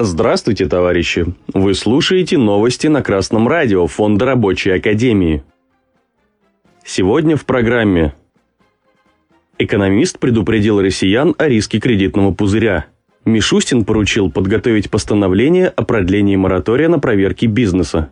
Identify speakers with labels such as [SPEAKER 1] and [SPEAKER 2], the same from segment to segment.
[SPEAKER 1] Здравствуйте, товарищи! Вы слушаете новости на Красном радио Фонда Рабочей Академии. Сегодня в программе Экономист предупредил россиян о риске кредитного пузыря. Мишустин поручил подготовить постановление о продлении моратория на проверки бизнеса.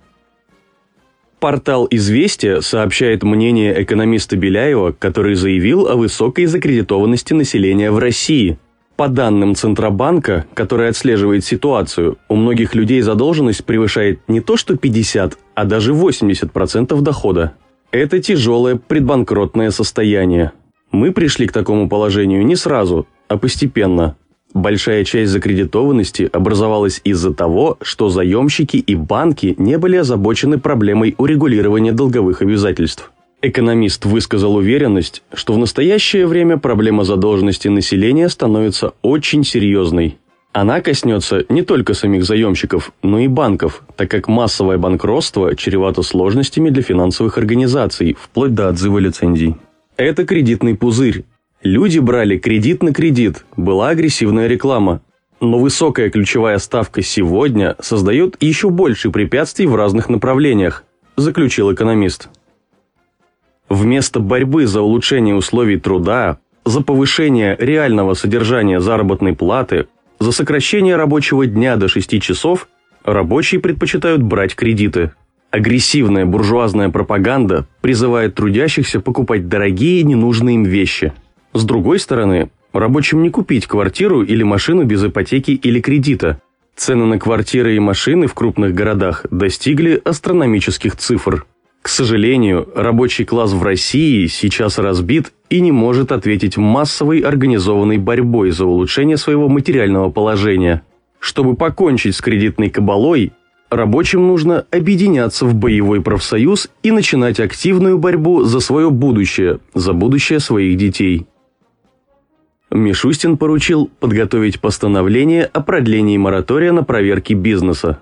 [SPEAKER 1] Портал «Известия» сообщает мнение экономиста Беляева, который заявил о высокой закредитованности населения в России. По данным Центробанка, который отслеживает ситуацию, у многих людей задолженность превышает не то что 50, а даже 80% дохода. Это тяжелое предбанкротное состояние. Мы пришли к такому положению не сразу, а постепенно – Большая часть закредитованности образовалась из-за того, что заемщики и банки не были озабочены проблемой урегулирования долговых обязательств. Экономист высказал уверенность, что в настоящее время проблема задолженности населения становится очень серьезной. Она коснется не только самих заемщиков, но и банков, так как массовое банкротство чревато сложностями для финансовых организаций, вплоть до отзыва лицензий. Это кредитный пузырь, Люди брали кредит на кредит, была агрессивная реклама. Но высокая ключевая ставка сегодня создает еще больше препятствий в разных направлениях, заключил экономист. Вместо борьбы за улучшение условий труда, за повышение реального содержания заработной платы, за сокращение рабочего дня до 6 часов, рабочие предпочитают брать кредиты. Агрессивная буржуазная пропаганда призывает трудящихся покупать дорогие ненужные им вещи – с другой стороны, рабочим не купить квартиру или машину без ипотеки или кредита. Цены на квартиры и машины в крупных городах достигли астрономических цифр. К сожалению, рабочий класс в России сейчас разбит и не может ответить массовой организованной борьбой за улучшение своего материального положения. Чтобы покончить с кредитной кабалой, рабочим нужно объединяться в боевой профсоюз и начинать активную борьбу за свое будущее, за будущее своих детей. Мишустин поручил подготовить постановление о продлении моратория на проверки бизнеса.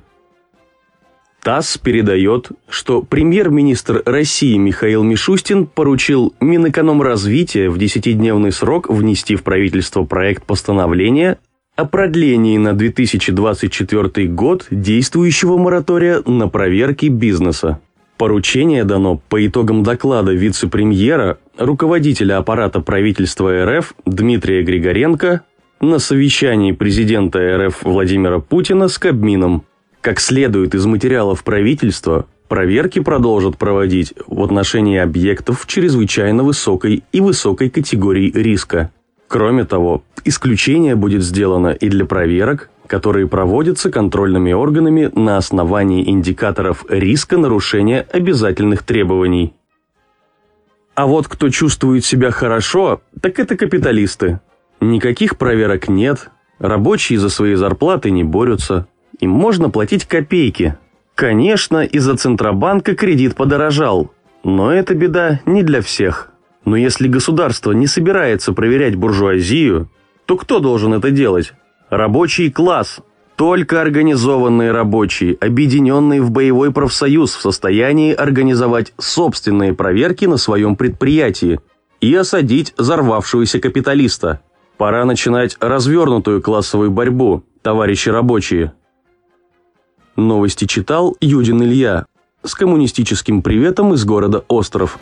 [SPEAKER 1] ТАСС передает, что премьер-министр России Михаил Мишустин поручил Минэкономразвития в 10-дневный срок внести в правительство проект постановления о продлении на 2024 год действующего моратория на проверки бизнеса. Поручение дано по итогам доклада вице-премьера, руководителя аппарата правительства РФ Дмитрия Григоренко на совещании президента РФ Владимира Путина с Кабмином. Как следует из материалов правительства, проверки продолжат проводить в отношении объектов чрезвычайно высокой и высокой категории риска. Кроме того, исключение будет сделано и для проверок, которые проводятся контрольными органами на основании индикаторов риска нарушения обязательных требований. А вот кто чувствует себя хорошо, так это капиталисты. Никаких проверок нет, рабочие за свои зарплаты не борются, им можно платить копейки. Конечно, из-за Центробанка кредит подорожал, но это беда не для всех. Но если государство не собирается проверять буржуазию, то кто должен это делать? Рабочий класс. Только организованные рабочие, объединенные в боевой профсоюз, в состоянии организовать собственные проверки на своем предприятии и осадить взорвавшегося капиталиста. Пора начинать развернутую классовую борьбу, товарищи рабочие. Новости читал Юдин Илья с коммунистическим приветом из города Остров.